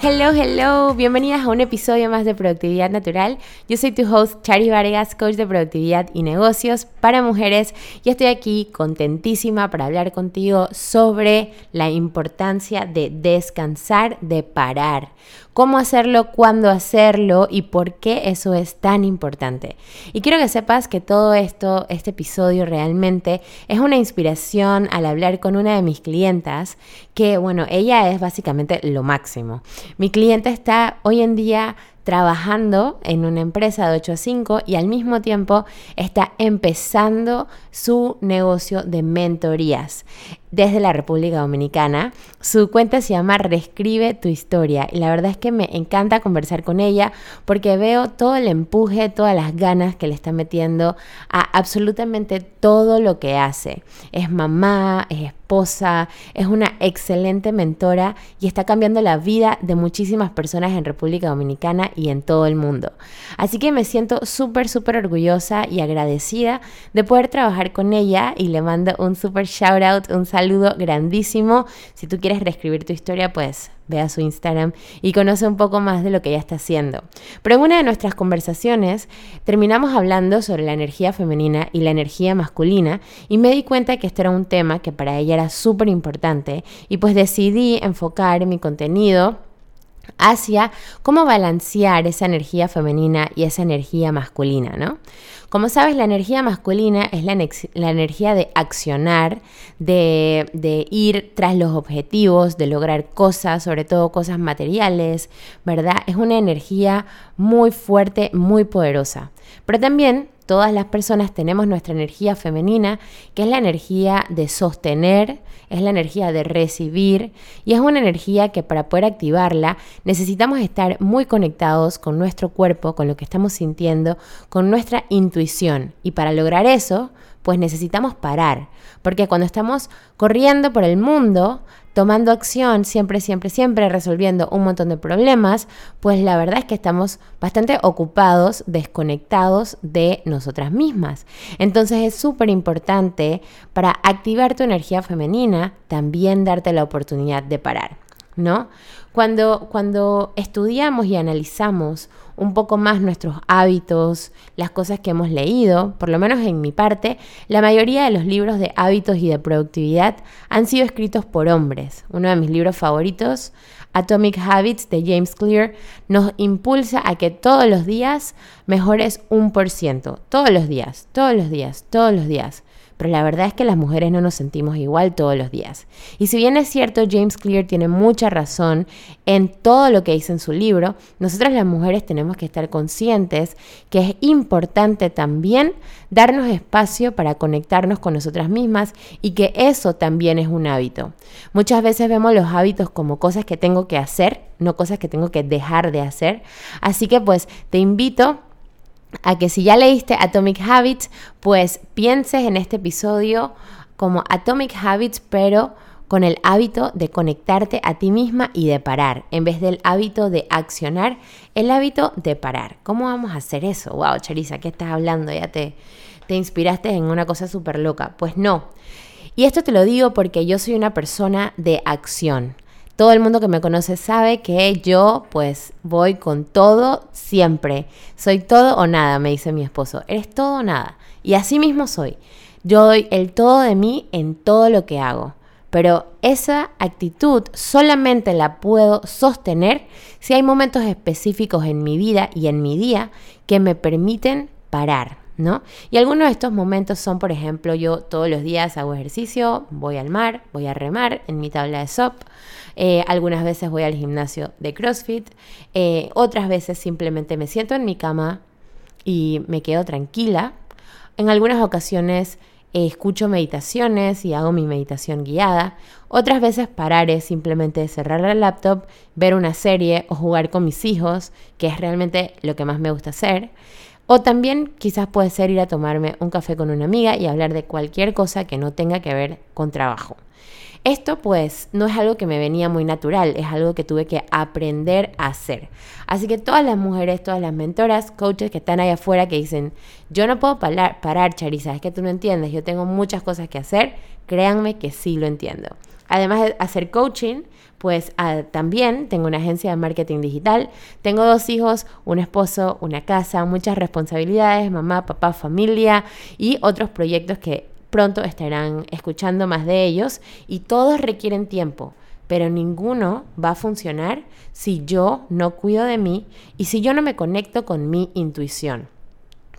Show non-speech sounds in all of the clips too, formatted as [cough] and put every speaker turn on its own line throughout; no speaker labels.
Hello, hello, bienvenidas a un episodio más de Productividad Natural. Yo soy tu host Chari Vargas, coach de productividad y negocios para mujeres. Y estoy aquí contentísima para hablar contigo sobre la importancia de descansar, de parar cómo hacerlo, cuándo hacerlo y por qué eso es tan importante. Y quiero que sepas que todo esto, este episodio realmente es una inspiración al hablar con una de mis clientas, que bueno, ella es básicamente lo máximo. Mi cliente está hoy en día trabajando en una empresa de 8 a 5 y al mismo tiempo está empezando su negocio de mentorías desde la República Dominicana. Su cuenta se llama Reescribe tu historia y la verdad es que me encanta conversar con ella porque veo todo el empuje, todas las ganas que le está metiendo a absolutamente todo lo que hace. Es mamá, es esposa, es una excelente mentora y está cambiando la vida de muchísimas personas en República Dominicana y en todo el mundo. Así que me siento súper, súper orgullosa y agradecida de poder trabajar con ella y le mando un súper shout out, un saludo grandísimo. Si tú quieres reescribir tu historia, pues ve a su Instagram y conoce un poco más de lo que ella está haciendo. Pero en una de nuestras conversaciones terminamos hablando sobre la energía femenina y la energía masculina y me di cuenta que este era un tema que para ella era súper importante y pues decidí enfocar mi contenido hacia cómo balancear esa energía femenina y esa energía masculina, ¿no? Como sabes, la energía masculina es la, energía de accionar, de, ir tras los objetivos, de lograr cosas, sobre todo cosas materiales, ¿verdad? Es una energía muy fuerte, muy poderosa. Pero también todas las personas tenemos nuestra energía femenina, que es la energía de sostener, es la energía de recibir y es una energía que para poder activarla necesitamos estar muy conectados con nuestro cuerpo, con lo que estamos sintiendo, con nuestra intuición. Y para lograr eso, pues necesitamos parar, porque cuando estamos corriendo por el mundo, tomando acción, siempre, siempre, siempre resolviendo un montón de problemas, pues la verdad es que estamos bastante ocupados, desconectados de nosotras mismas. Entonces es súper importante para activar tu energía femenina, también darte la oportunidad de parar, ¿no? Cuando, cuando estudiamos y analizamos un poco más nuestros hábitos, las cosas que hemos leído, por lo menos en mi parte, la mayoría de los libros de hábitos y de productividad han sido escritos por hombres. Uno de mis libros favoritos, Atomic Habits de James Clear, nos impulsa a que todos los días mejores un por ciento. Todos los días, todos los días, todos los días pero la verdad es que las mujeres no nos sentimos igual todos los días. Y si bien es cierto, James Clear tiene mucha razón en todo lo que dice en su libro, nosotras las mujeres tenemos que estar conscientes que es importante también darnos espacio para conectarnos con nosotras mismas y que eso también es un hábito. Muchas veces vemos los hábitos como cosas que tengo que hacer, no cosas que tengo que dejar de hacer. Así que pues te invito a que si ya leíste Atomic Habits, pues pienses en este episodio como Atomic Habits, pero con el hábito de conectarte a ti misma y de parar, en vez del hábito de accionar, el hábito de parar. ¿Cómo vamos a hacer eso? Wow, Charisa, ¿qué estás hablando? Ya te, te inspiraste en una cosa súper loca. Pues no. Y esto te lo digo porque yo soy una persona de acción. Todo el mundo que me conoce sabe que yo pues voy con todo siempre. Soy todo o nada, me dice mi esposo. Eres todo o nada. Y así mismo soy. Yo doy el todo de mí en todo lo que hago. Pero esa actitud solamente la puedo sostener si hay momentos específicos en mi vida y en mi día que me permiten parar, ¿no? Y algunos de estos momentos son, por ejemplo, yo todos los días hago ejercicio, voy al mar, voy a remar en mi tabla de SOP, eh, algunas veces voy al gimnasio de CrossFit, eh, otras veces simplemente me siento en mi cama y me quedo tranquila. En algunas ocasiones eh, escucho meditaciones y hago mi meditación guiada. Otras veces parar es simplemente cerrar la laptop, ver una serie o jugar con mis hijos, que es realmente lo que más me gusta hacer. O también quizás puede ser ir a tomarme un café con una amiga y hablar de cualquier cosa que no tenga que ver con trabajo. Esto pues no es algo que me venía muy natural, es algo que tuve que aprender a hacer. Así que todas las mujeres, todas las mentoras, coaches que están ahí afuera que dicen, yo no puedo parar, parar Charisa, es que tú no entiendes, yo tengo muchas cosas que hacer, créanme que sí lo entiendo. Además de hacer coaching, pues ah, también tengo una agencia de marketing digital, tengo dos hijos, un esposo, una casa, muchas responsabilidades, mamá, papá, familia y otros proyectos que pronto estarán escuchando más de ellos y todos requieren tiempo, pero ninguno va a funcionar si yo no cuido de mí y si yo no me conecto con mi intuición.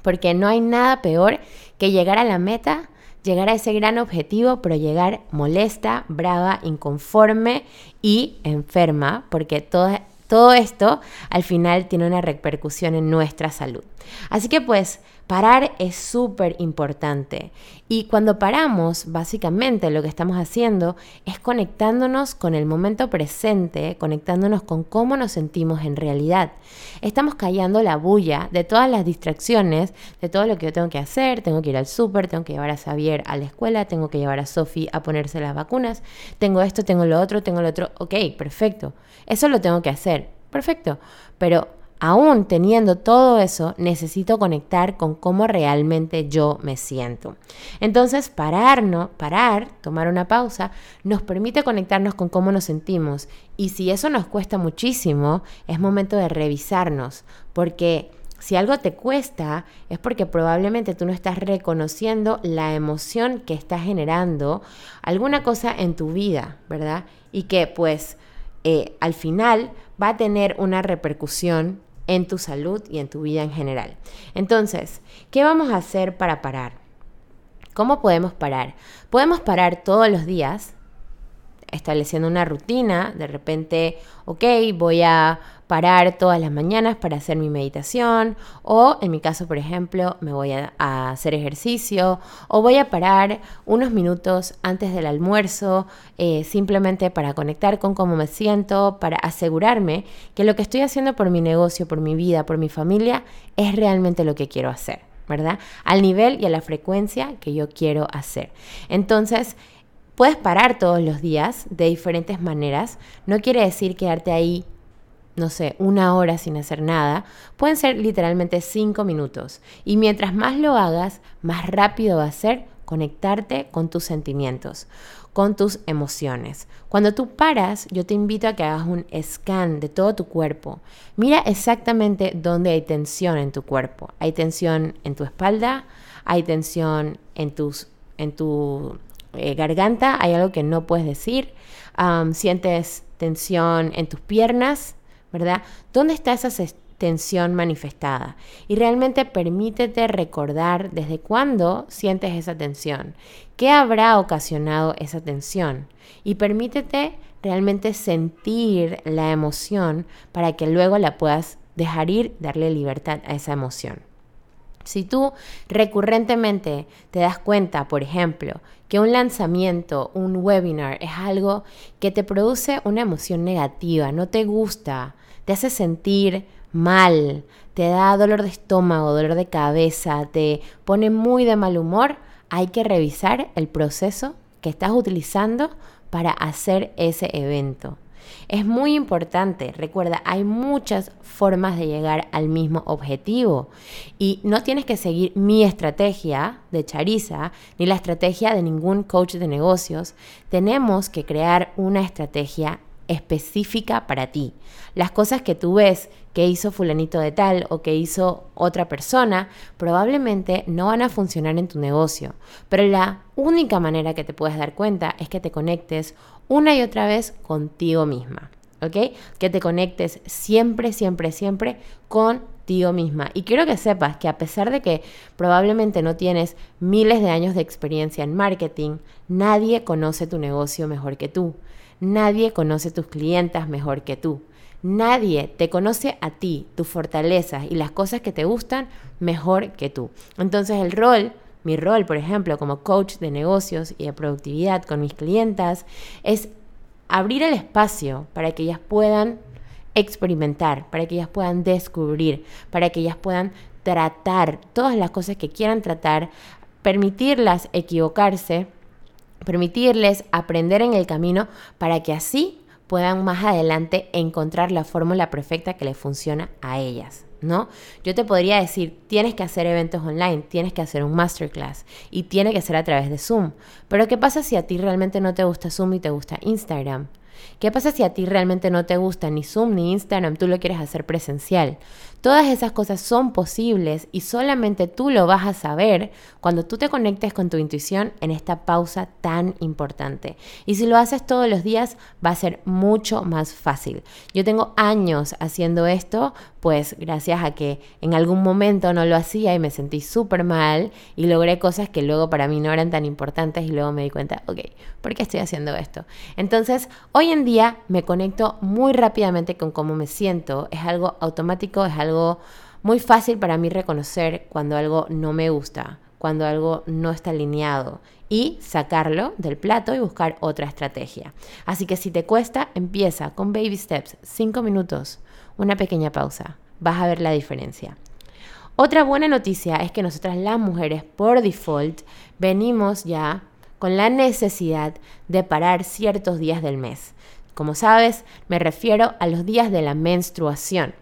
Porque no hay nada peor que llegar a la meta, llegar a ese gran objetivo, pero llegar molesta, brava, inconforme y enferma, porque todo, esto al final tiene una repercusión en nuestra salud. Así que pues parar es súper importante. Y cuando paramos, básicamente lo que estamos haciendo es conectándonos con el momento presente, conectándonos con cómo nos sentimos en realidad. Estamos callando la bulla de todas las distracciones, de todo lo que yo tengo que hacer. Tengo que ir al súper, tengo que llevar a Xavier a la escuela, tengo que llevar a Sophie a ponerse las vacunas, tengo esto, tengo lo otro, tengo lo otro. Ok, perfecto. Eso lo tengo que hacer. Perfecto. Pero aún teniendo todo eso, necesito conectar con cómo realmente yo me siento. Entonces, parar, parar, tomar una pausa, nos permite conectarnos con cómo nos sentimos. Y si eso nos cuesta muchísimo, es momento de revisarnos, porque si algo te cuesta, es porque probablemente tú no estás reconociendo la emoción que está generando alguna cosa en tu vida, ¿verdad? Y que pues eh, al final va a tener una repercusión en tu salud y en tu vida en general. Entonces, ¿qué vamos a hacer para parar? ¿Cómo podemos parar? Podemos parar todos los días estableciendo una rutina, de repente, ok, voy a parar todas las mañanas para hacer mi meditación, o en mi caso, por ejemplo, me voy a, hacer ejercicio, o voy a parar unos minutos antes del almuerzo, eh, simplemente para conectar con cómo me siento, para asegurarme que lo que estoy haciendo por mi negocio, por mi vida, por mi familia, es realmente lo que quiero hacer. ¿verdad? Al nivel y a la frecuencia que yo quiero hacer. Entonces, Puedes parar todos los días de diferentes maneras. No quiere decir quedarte ahí, no sé, una hora sin hacer nada. Pueden ser literalmente cinco minutos. Y mientras más lo hagas, más rápido va a ser conectarte con tus sentimientos, con tus emociones. Cuando tú paras, yo te invito a que hagas un scan de todo tu cuerpo. Mira exactamente dónde hay tensión en tu cuerpo. Hay tensión en tu espalda, hay tensión en tus en tu eh, garganta, hay algo que no puedes decir, sientes tensión en tus piernas, ¿verdad? ¿Dónde está esa tensión manifestada? Y realmente permítete recordar desde cuándo sientes esa tensión, qué habrá ocasionado esa tensión y permítete realmente sentir la emoción para que luego la puedas dejar ir, darle libertad a esa emoción. Si tú recurrentemente te das cuenta, por ejemplo, que un lanzamiento, un webinar es algo que te produce una emoción negativa, no te gusta, te hace sentir mal, te da dolor de estómago, dolor de cabeza, te pone muy de mal humor, hay que revisar el proceso que estás utilizando para hacer ese evento. Es muy importante, recuerda, hay muchas formas de llegar al mismo objetivo y no tienes que seguir mi estrategia de Charisa ni la estrategia de ningún coach de negocios. Tenemos que crear una estrategia específica para ti. Las cosas que tú ves que hizo fulanito de tal o que hizo otra persona probablemente no van a funcionar en tu negocio, pero la única manera que te puedes dar cuenta es que te conectes una y otra vez contigo misma, ¿ok? Que te conectes siempre, siempre, siempre con contigo misma. Y quiero que sepas que a pesar de que probablemente no tienes miles de años de experiencia en marketing, nadie conoce tu negocio mejor que tú. Nadie conoce tus clientas mejor que tú. Nadie te conoce a ti, tus fortalezas y las cosas que te gustan mejor que tú. Entonces el rol, mi rol, por ejemplo, como coach de negocios y de productividad con mis clientas, es abrir el espacio para que ellas puedan experimentar, para que ellas puedan descubrir, para que ellas puedan tratar todas las cosas que quieran tratar, permitirlas equivocarse, permitirles aprender en el camino para que así puedan más adelante encontrar la fórmula perfecta que les funciona a ellas. ¿No? Yo te podría decir, tienes que hacer eventos online, tienes que hacer un masterclass y tiene que ser a través de Zoom. Pero ¿qué pasa si a ti realmente no te gusta Zoom y te gusta Instagram? ¿Qué pasa si a ti realmente no te gusta ni Zoom ni Instagram, tú lo quieres hacer presencial? Todas esas cosas son posibles y solamente tú lo vas a saber cuando tú te conectes con tu intuición en esta pausa tan importante. Y si lo haces todos los días va a ser mucho más fácil. Yo tengo años haciendo esto, pues gracias a que en algún momento no lo hacía y me sentí súper mal y logré cosas que luego para mí no eran tan importantes y luego me di cuenta, ok, ¿por qué estoy haciendo esto? Entonces, hoy en día me conecto muy rápidamente con cómo me siento, es algo automático, es algo muy fácil para mí reconocer cuando algo no me gusta, cuando algo no está alineado y sacarlo del plato y buscar otra estrategia. Así que si te cuesta, empieza con baby steps, cinco minutos, una pequeña pausa. Vas a ver la diferencia. Otra buena noticia es que nosotras las mujeres por default venimos ya con la necesidad de parar ciertos días del mes. Como sabes, me refiero a los días de la menstruación.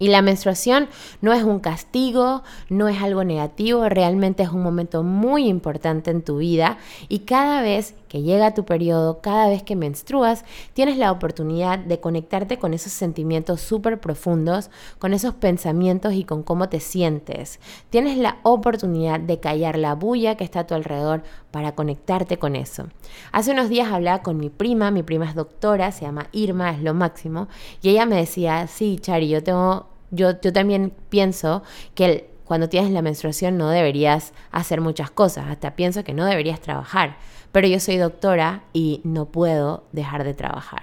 Y la menstruación no es un castigo, no es algo negativo, realmente es un momento muy importante en tu vida y cada vez que llega tu periodo, cada vez que menstruas, tienes la oportunidad de conectarte con esos sentimientos súper profundos, con esos pensamientos y con cómo te sientes. Tienes la oportunidad de callar la bulla que está a tu alrededor para conectarte con eso. Hace unos días hablaba con mi prima, mi prima es doctora, se llama Irma, es lo máximo, y ella me decía, sí, Chari, yo tengo yo, también pienso que cuando tienes la menstruación no deberías hacer muchas cosas, hasta pienso que no deberías trabajar, pero yo soy doctora y no puedo dejar de trabajar.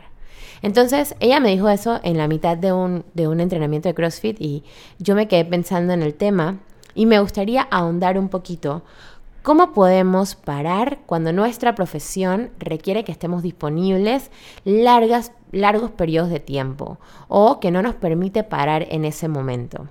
Entonces, ella me dijo eso en la mitad de un, de un entrenamiento de CrossFit y yo me quedé pensando en el tema y me gustaría ahondar un poquito ¿Cómo podemos parar cuando nuestra profesión requiere que estemos disponibles largas, largos periodos de tiempo o que no nos permite parar en ese momento?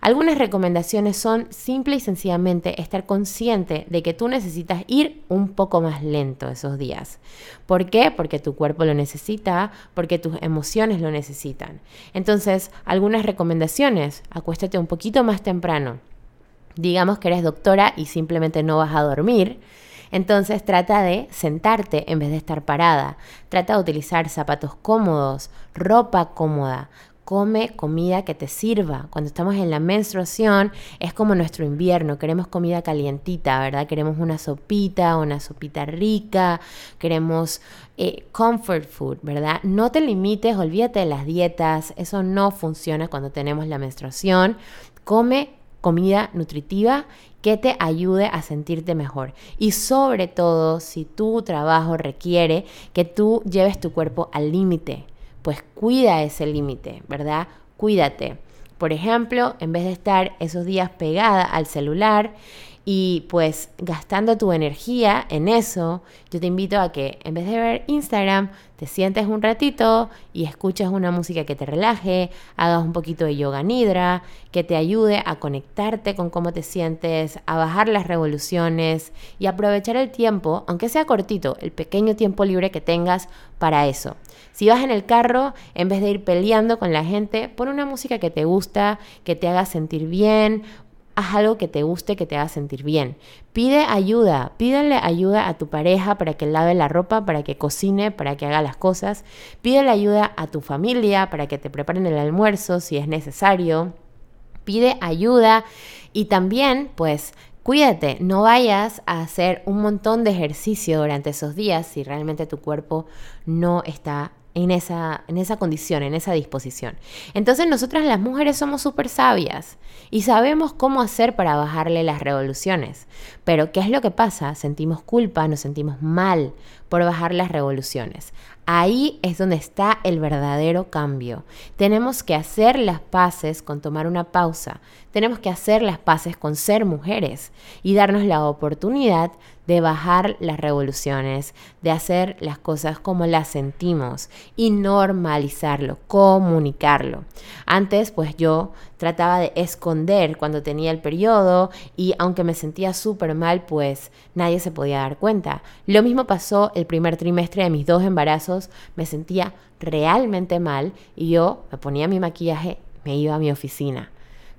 Algunas recomendaciones son simple y sencillamente estar consciente de que tú necesitas ir un poco más lento esos días. ¿Por qué? Porque tu cuerpo lo necesita, porque tus emociones lo necesitan. Entonces, algunas recomendaciones, acuéstate un poquito más temprano digamos que eres doctora y simplemente no vas a dormir, entonces trata de sentarte en vez de estar parada. Trata de utilizar zapatos cómodos, ropa cómoda. Come comida que te sirva. Cuando estamos en la menstruación es como nuestro invierno. Queremos comida calientita, ¿verdad? Queremos una sopita, una sopita rica. Queremos eh, comfort food, ¿verdad? No te limites, olvídate de las dietas. Eso no funciona cuando tenemos la menstruación. Come comida nutritiva te ayude a sentirte mejor. Y sobre todo, si tu trabajo requiere que tú lleves tu cuerpo al límite, pues cuida ese límite, ¿verdad? Cuídate. Por ejemplo, en vez de estar esos días pegada al celular y pues gastando tu energía en eso, yo te invito a que en vez de ver Instagram, te sientes un ratito y escuches una música que te relaje, hagas un poquito de yoga nidra, que te ayude a conectarte con cómo te sientes, a bajar las revoluciones y aprovechar el tiempo, aunque sea cortito, el pequeño tiempo libre que tengas para eso. Si vas en el carro, en vez de ir peleando con la gente, pon una música que te gusta, que te haga sentir bien, haz algo que te guste, que te haga sentir bien. Pide ayuda, pídele ayuda a tu pareja para que lave la ropa, para que cocine, para que haga las cosas. Pídele ayuda a tu familia para que te preparen el almuerzo si es necesario. Pide ayuda y también, pues, Cuídate, no vayas a hacer un montón de ejercicio durante esos días si realmente tu cuerpo no está en esa, en esa condición, en esa disposición. Entonces nosotras las mujeres somos súper sabias y sabemos cómo hacer para bajarle las revoluciones. Pero ¿qué es lo que pasa? Sentimos culpa, nos sentimos mal por bajar las revoluciones. Ahí es donde está el verdadero cambio. Tenemos que hacer las paces con tomar una pausa. Tenemos que hacer las paces con ser mujeres y darnos la oportunidad de bajar las revoluciones, de hacer las cosas como las sentimos y normalizarlo, comunicarlo. Antes, pues yo trataba de esconder cuando tenía el periodo y aunque me sentía súper mal, pues nadie se podía dar cuenta. Lo mismo pasó el primer trimestre de mis dos embarazos, me sentía realmente mal y yo me ponía mi maquillaje, me iba a mi oficina.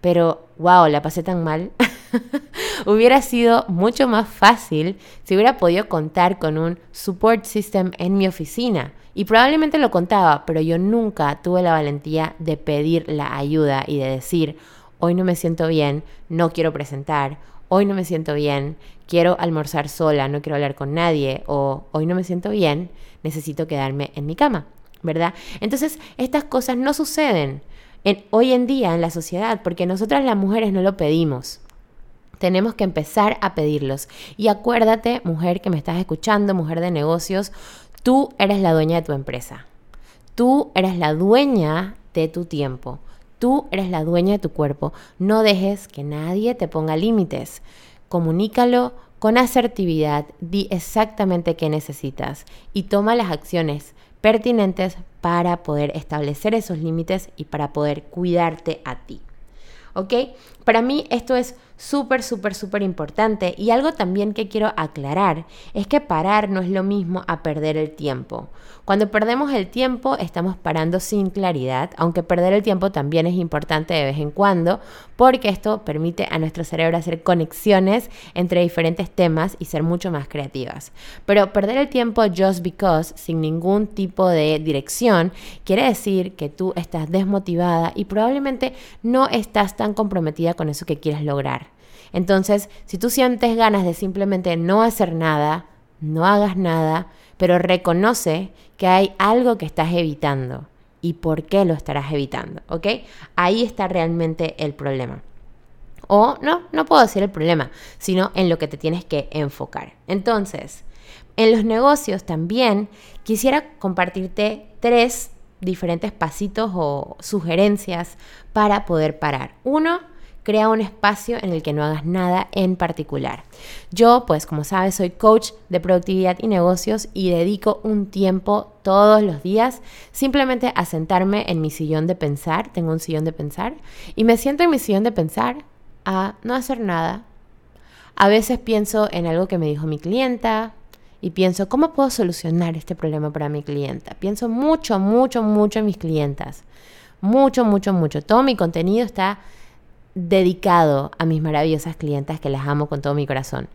Pero, wow, la pasé tan mal. [laughs] [laughs] hubiera sido mucho más fácil si hubiera podido contar con un support system en mi oficina. Y probablemente lo contaba, pero yo nunca tuve la valentía de pedir la ayuda y de decir, hoy no me siento bien, no quiero presentar, hoy no me siento bien, quiero almorzar sola, no quiero hablar con nadie, o hoy no me siento bien, necesito quedarme en mi cama, ¿verdad? Entonces, estas cosas no suceden en, hoy en día en la sociedad porque nosotras las mujeres no lo pedimos. Tenemos que empezar a pedirlos. Y acuérdate, mujer que me estás escuchando, mujer de negocios, tú eres la dueña de tu empresa. Tú eres la dueña de tu tiempo. Tú eres la dueña de tu cuerpo. No dejes que nadie te ponga límites. Comunícalo con asertividad. Di exactamente qué necesitas y toma las acciones pertinentes para poder establecer esos límites y para poder cuidarte a ti. ¿Ok? Para mí esto es súper, súper, súper importante. Y algo también que quiero aclarar es que parar no es lo mismo a perder el tiempo. Cuando perdemos el tiempo estamos parando sin claridad, aunque perder el tiempo también es importante de vez en cuando, porque esto permite a nuestro cerebro hacer conexiones entre diferentes temas y ser mucho más creativas. Pero perder el tiempo just because, sin ningún tipo de dirección, quiere decir que tú estás desmotivada y probablemente no estás tan comprometida con eso que quieres lograr. Entonces, si tú sientes ganas de simplemente no hacer nada, no hagas nada, pero reconoce que hay algo que estás evitando y por qué lo estarás evitando, ¿ok? Ahí está realmente el problema. O no, no puedo decir el problema, sino en lo que te tienes que enfocar. Entonces, en los negocios también quisiera compartirte tres diferentes pasitos o sugerencias para poder parar. Uno, crea un espacio en el que no hagas nada en particular. Yo, pues como sabes, soy coach de productividad y negocios y dedico un tiempo todos los días simplemente a sentarme en mi sillón de pensar, tengo un sillón de pensar, y me siento en mi sillón de pensar a no hacer nada. A veces pienso en algo que me dijo mi clienta, y pienso, ¿cómo puedo solucionar este problema para mi clienta? Pienso mucho, mucho, mucho en mis clientas. Mucho, mucho, mucho. Todo mi contenido está dedicado a mis maravillosas clientas que las amo con todo mi corazón.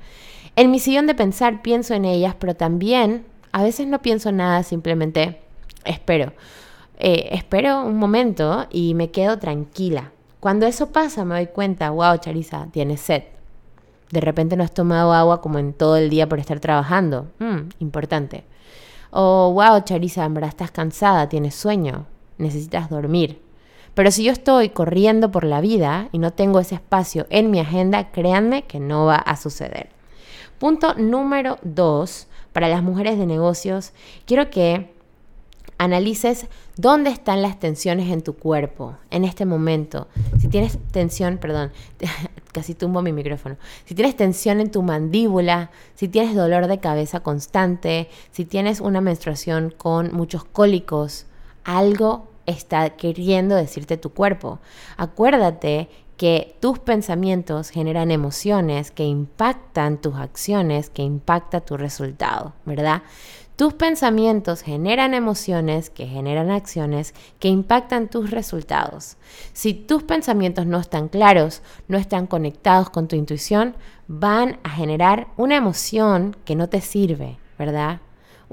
En mi sillón de pensar pienso en ellas, pero también a veces no pienso nada, simplemente espero. Eh, espero un momento y me quedo tranquila. Cuando eso pasa me doy cuenta, wow, Charisa, tienes sed. De repente no has tomado agua como en todo el día por estar trabajando. Mm, importante. O wow, Charisa, en estás cansada, tienes sueño, necesitas dormir. Pero si yo estoy corriendo por la vida y no tengo ese espacio en mi agenda, créanme que no va a suceder. Punto número dos, para las mujeres de negocios, quiero que analices dónde están las tensiones en tu cuerpo en este momento. Si tienes tensión, perdón, [laughs] casi tumbo mi micrófono. Si tienes tensión en tu mandíbula, si tienes dolor de cabeza constante, si tienes una menstruación con muchos cólicos, algo está queriendo decirte tu cuerpo. Acuérdate que tus pensamientos generan emociones que impactan tus acciones, que impacta tu resultado, ¿verdad? Tus pensamientos generan emociones que generan acciones que impactan tus resultados. Si tus pensamientos no están claros, no están conectados con tu intuición, van a generar una emoción que no te sirve, ¿verdad?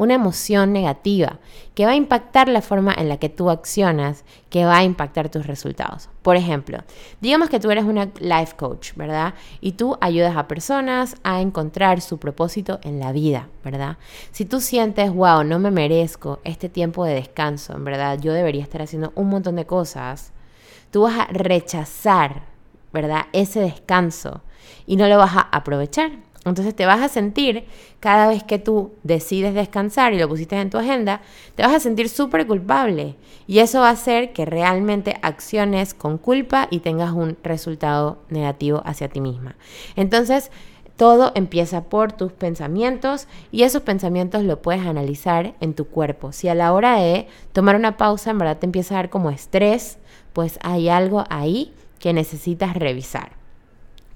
Una emoción negativa que va a impactar la forma en la que tú accionas, que va a impactar tus resultados. Por ejemplo, digamos que tú eres una life coach, ¿verdad? Y tú ayudas a personas a encontrar su propósito en la vida, ¿verdad? Si tú sientes, wow, no me merezco este tiempo de descanso, en verdad, yo debería estar haciendo un montón de cosas, tú vas a rechazar, ¿verdad? Ese descanso y no lo vas a aprovechar. Entonces te vas a sentir, cada vez que tú decides descansar y lo pusiste en tu agenda, te vas a sentir súper culpable. Y eso va a hacer que realmente acciones con culpa y tengas un resultado negativo hacia ti misma. Entonces, todo empieza por tus pensamientos y esos pensamientos lo puedes analizar en tu cuerpo. Si a la hora de tomar una pausa en verdad te empieza a dar como estrés, pues hay algo ahí que necesitas revisar.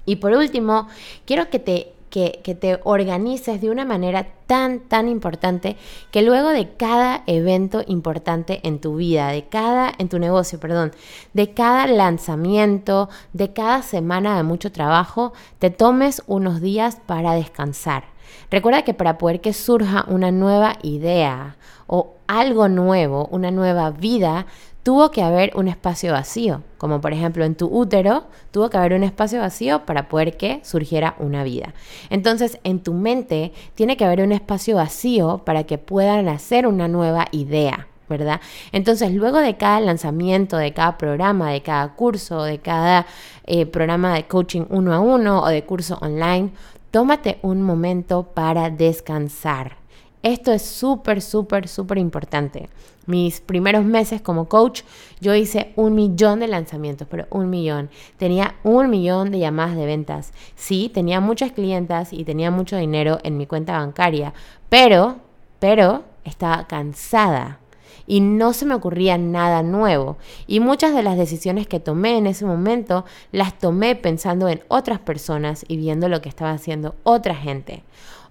Y por último, quiero que te que, te organices de una manera tan, tan importante que luego de cada evento importante en tu vida, de cada, en tu negocio, perdón, de cada lanzamiento, de cada semana de mucho trabajo, te tomes unos días para descansar. Recuerda que para poder que surja una nueva idea o algo nuevo, una nueva vida, tuvo que haber un espacio vacío, como por ejemplo en tu útero, tuvo que haber un espacio vacío para poder que surgiera una vida. Entonces, en tu mente tiene que haber un espacio vacío para que puedan hacer una nueva idea. ¿verdad? Entonces, luego de cada lanzamiento, de cada programa, de cada curso, de cada eh, programa de coaching uno a uno o de curso online, tómate un momento para descansar. Esto es súper, súper, súper importante. Mis primeros meses como coach, yo hice un millón de lanzamientos, pero un millón. Tenía un millón de llamadas de ventas. Sí, tenía muchas clientas y tenía mucho dinero en mi cuenta bancaria, pero, pero estaba cansada y no se me ocurría nada nuevo. Y muchas de las decisiones que tomé en ese momento las tomé pensando en otras personas y viendo lo que estaba haciendo otra gente.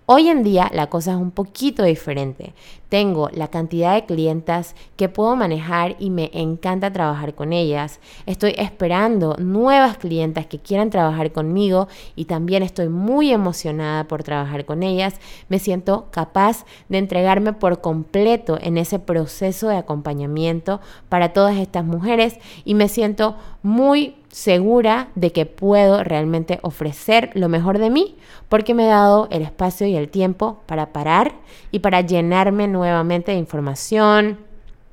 Hoy en día la cosa es un poquito diferente. Tengo la cantidad de clientas que puedo manejar y me encanta trabajar con ellas. Estoy esperando nuevas clientas que quieran trabajar conmigo y también estoy muy emocionada por trabajar con ellas. Me siento capaz de entregarme por completo en ese proceso de acompañamiento para todas estas mujeres y me siento muy segura de que puedo realmente ofrecer lo mejor de mí porque me he dado el espacio y el tiempo para parar y para llenarme nuevamente de información,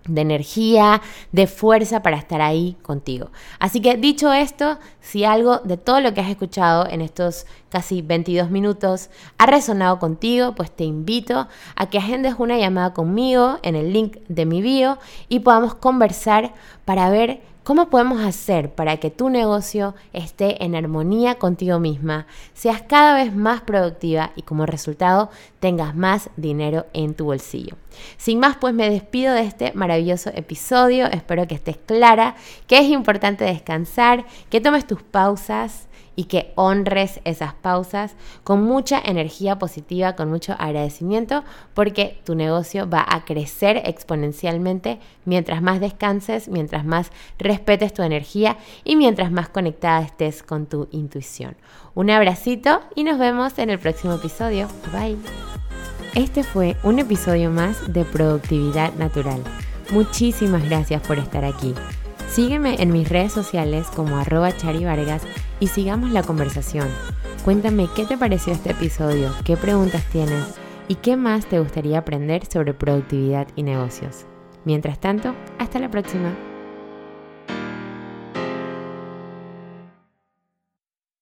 de energía, de fuerza para estar ahí contigo. Así que dicho esto, si algo de todo lo que has escuchado en estos casi 22 minutos ha resonado contigo, pues te invito a que agendes una llamada conmigo en el link de mi bio y podamos conversar para ver ¿Cómo podemos hacer para que tu negocio esté en armonía contigo misma, seas cada vez más productiva y como resultado tengas más dinero en tu bolsillo? Sin más, pues me despido de este maravilloso episodio. Espero que estés clara que es importante descansar, que tomes tus pausas y que honres esas pausas con mucha energía positiva, con mucho agradecimiento, porque tu negocio va a crecer exponencialmente mientras más descanses, mientras más respetes tu energía y mientras más conectada estés con tu intuición. Un abracito y nos vemos en el próximo episodio. Bye. Este fue un episodio más de Productividad Natural. Muchísimas gracias por estar aquí. Sígueme en mis redes sociales como arroba charivargas y sigamos la conversación. Cuéntame qué te pareció este episodio, qué preguntas tienes y qué más te gustaría aprender sobre productividad y negocios. Mientras tanto, hasta la próxima.